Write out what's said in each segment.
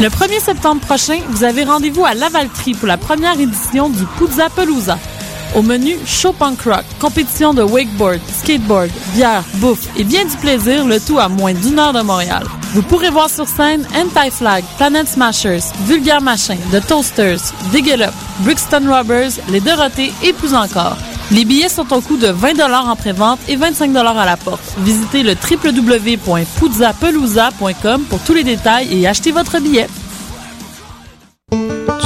Le 1er septembre prochain, vous avez rendez-vous à Lavaltrie pour la première édition du Puzza Pelusa. Au menu, show punk rock, compétition de wakeboard, skateboard, bière, bouffe et bien du plaisir, le tout à moins d'une heure de Montréal. Vous pourrez voir sur scène Anti-Flag, Planet Smashers, Vulgaire Machin, The Toasters, Dig Up, Brixton Robbers, Les Dorothées et plus encore. Les billets sont au coût de 20 en pré-vente et 25 à la porte. Visitez le www.puzzapelousa.com pour tous les détails et achetez votre billet.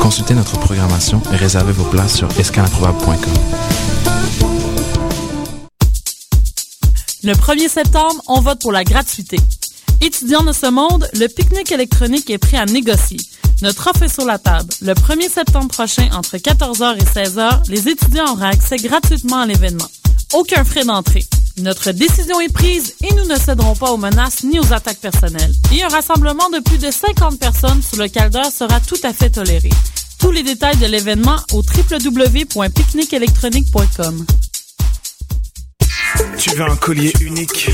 Consultez notre programmation et réservez vos places sur escalimprobable.com. Le 1er septembre, on vote pour la gratuité. Étudiants de ce monde, le pique-nique électronique est prêt à négocier. Notre offre est sur la table. Le 1er septembre prochain, entre 14h et 16h, les étudiants auront accès gratuitement à l'événement. Aucun frais d'entrée. Notre décision est prise et nous ne céderons pas aux menaces ni aux attaques personnelles. Et un rassemblement de plus de 50 personnes sous le calder sera tout à fait toléré. Tous les détails de l'événement au www.picnicelectronique.com. Tu veux un collier unique?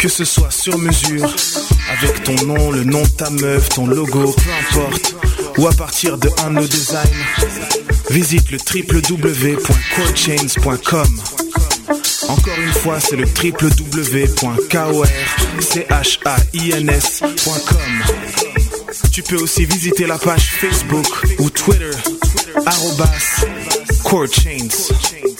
Que ce soit sur mesure, avec ton nom, le nom de ta meuf, ton logo, peu importe, ou à partir de un de nos visite le www.corechains.com. Encore une fois, c'est le www.korchains.com. Tu peux aussi visiter la page Facebook ou Twitter, arrobas corechains. Vous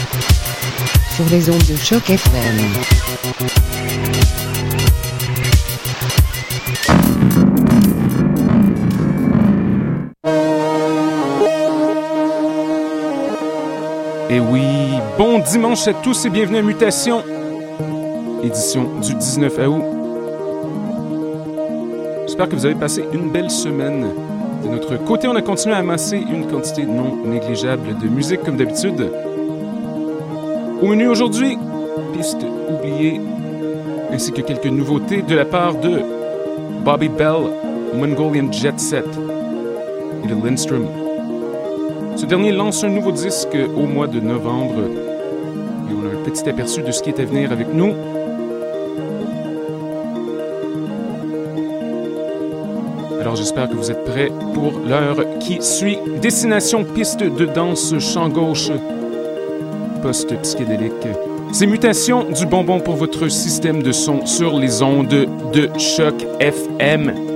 les ondes de choc FM. Et oui, bon dimanche à tous et bienvenue à Mutation, édition du 19 août. J'espère que vous avez passé une belle semaine. De notre côté, on a continué à amasser une quantité non négligeable de musique comme d'habitude. Au menu aujourd'hui, piste oubliée, ainsi que quelques nouveautés de la part de Bobby Bell, Mongolian Jet Set et de Lindstrom. Ce dernier lance un nouveau disque au mois de novembre et on a un petit aperçu de ce qui est à venir avec nous. Alors j'espère que vous êtes prêts pour l'heure qui suit. Destination piste de danse champ gauche post-psychédélique. Ces mutations du bonbon pour votre système de son sur les ondes de choc FM.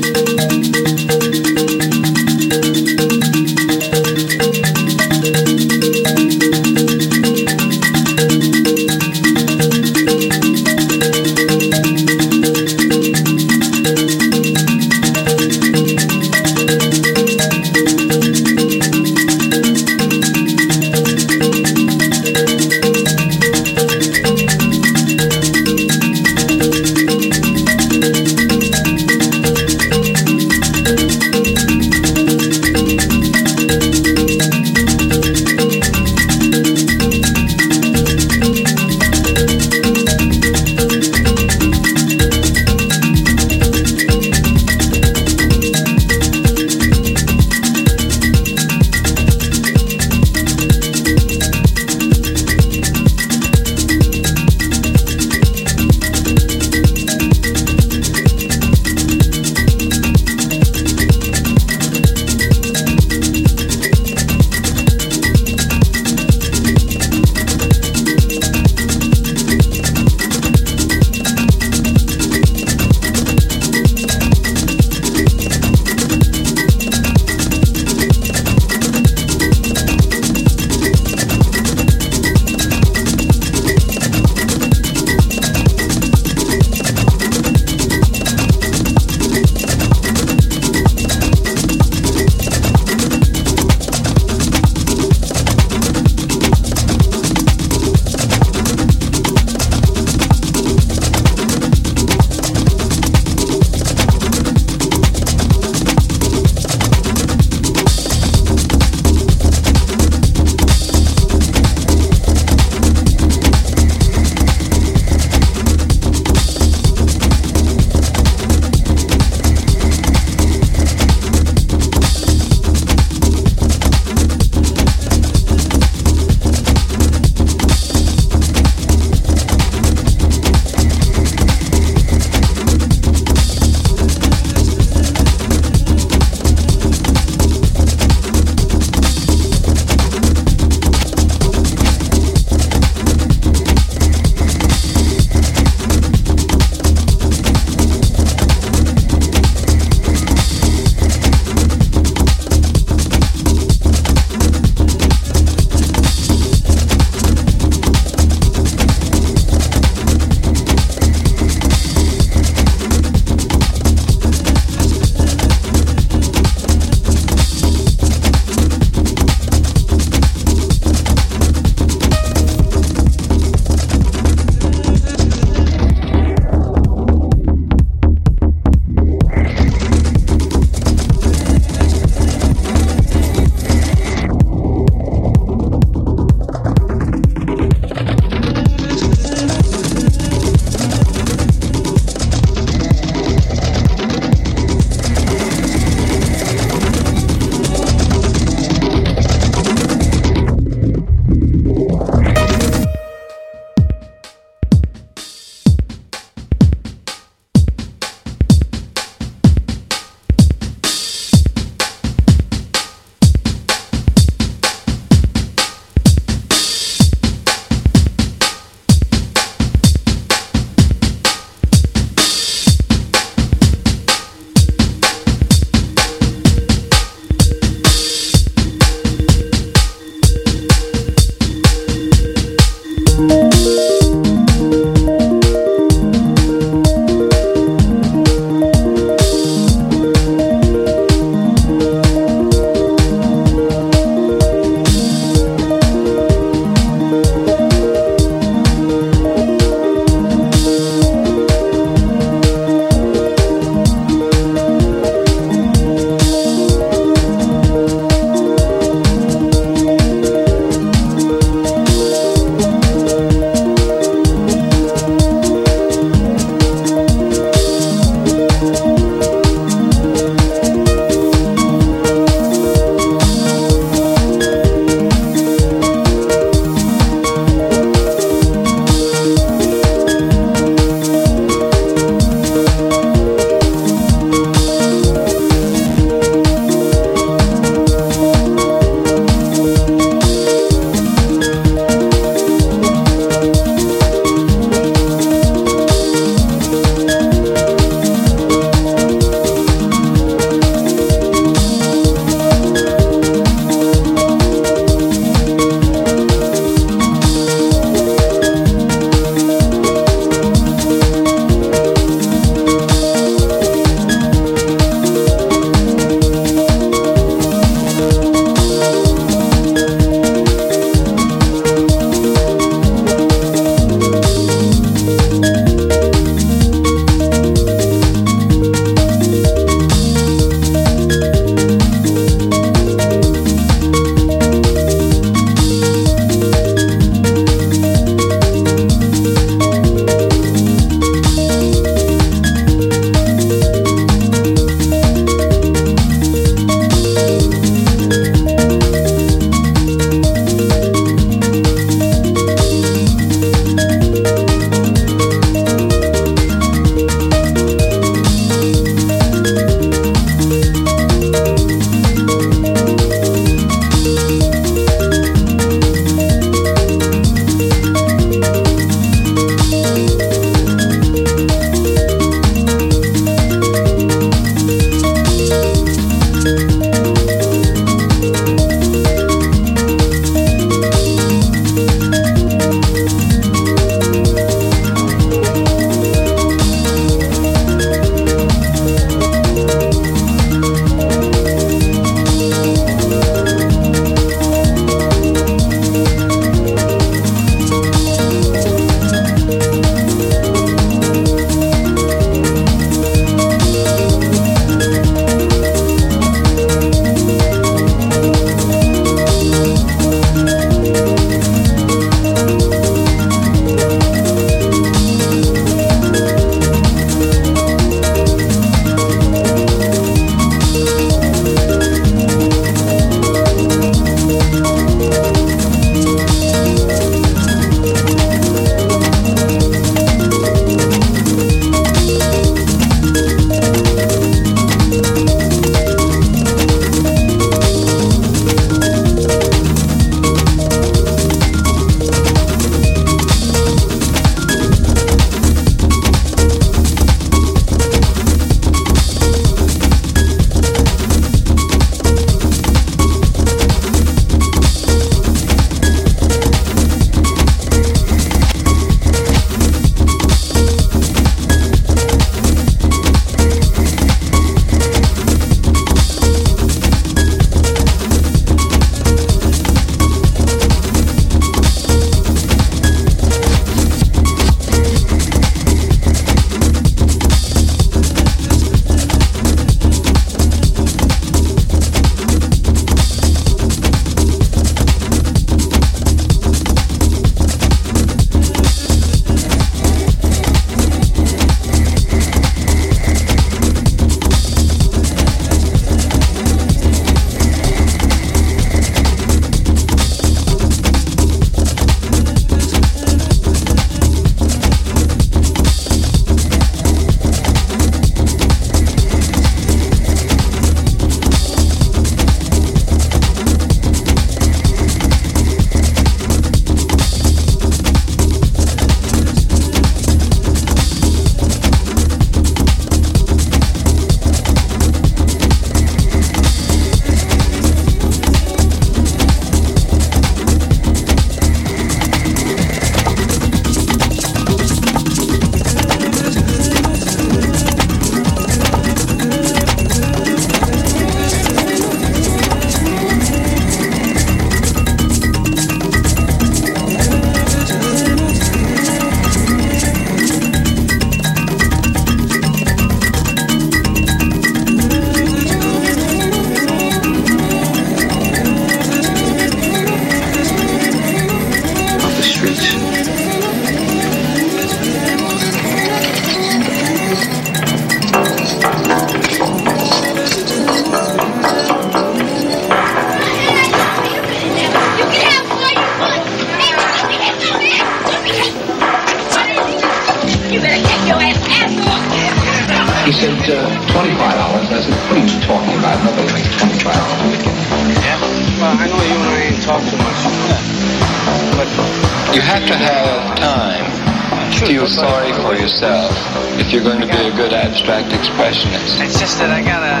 abstract expressionist. It's just that I gotta.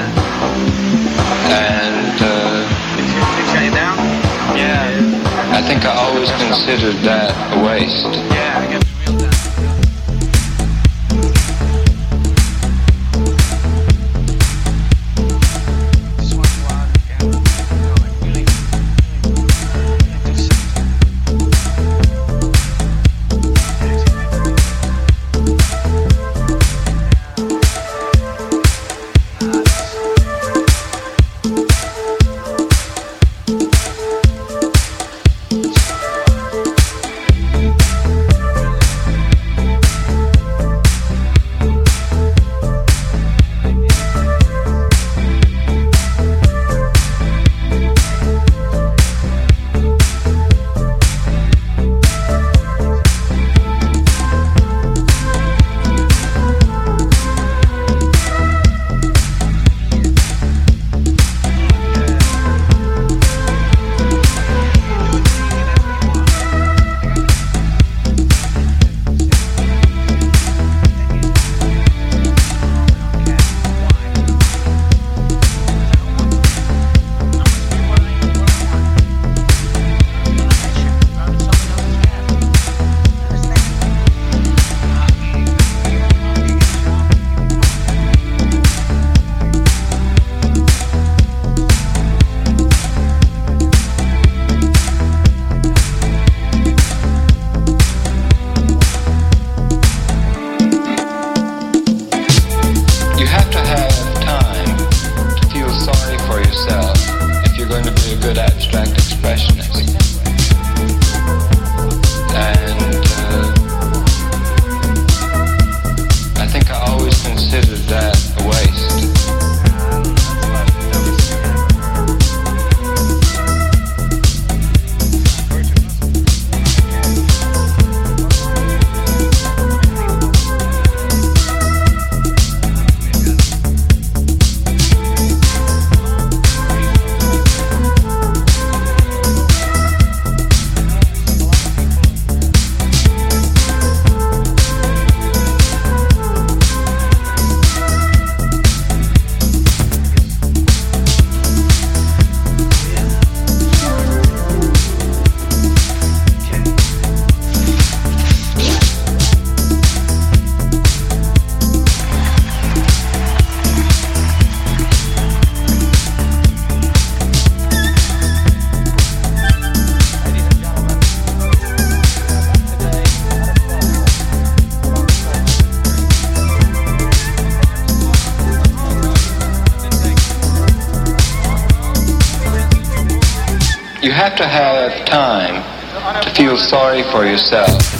And. Uh, you down? Yeah. I think I always considered that a waste. Yeah. to have time to feel sorry for yourself.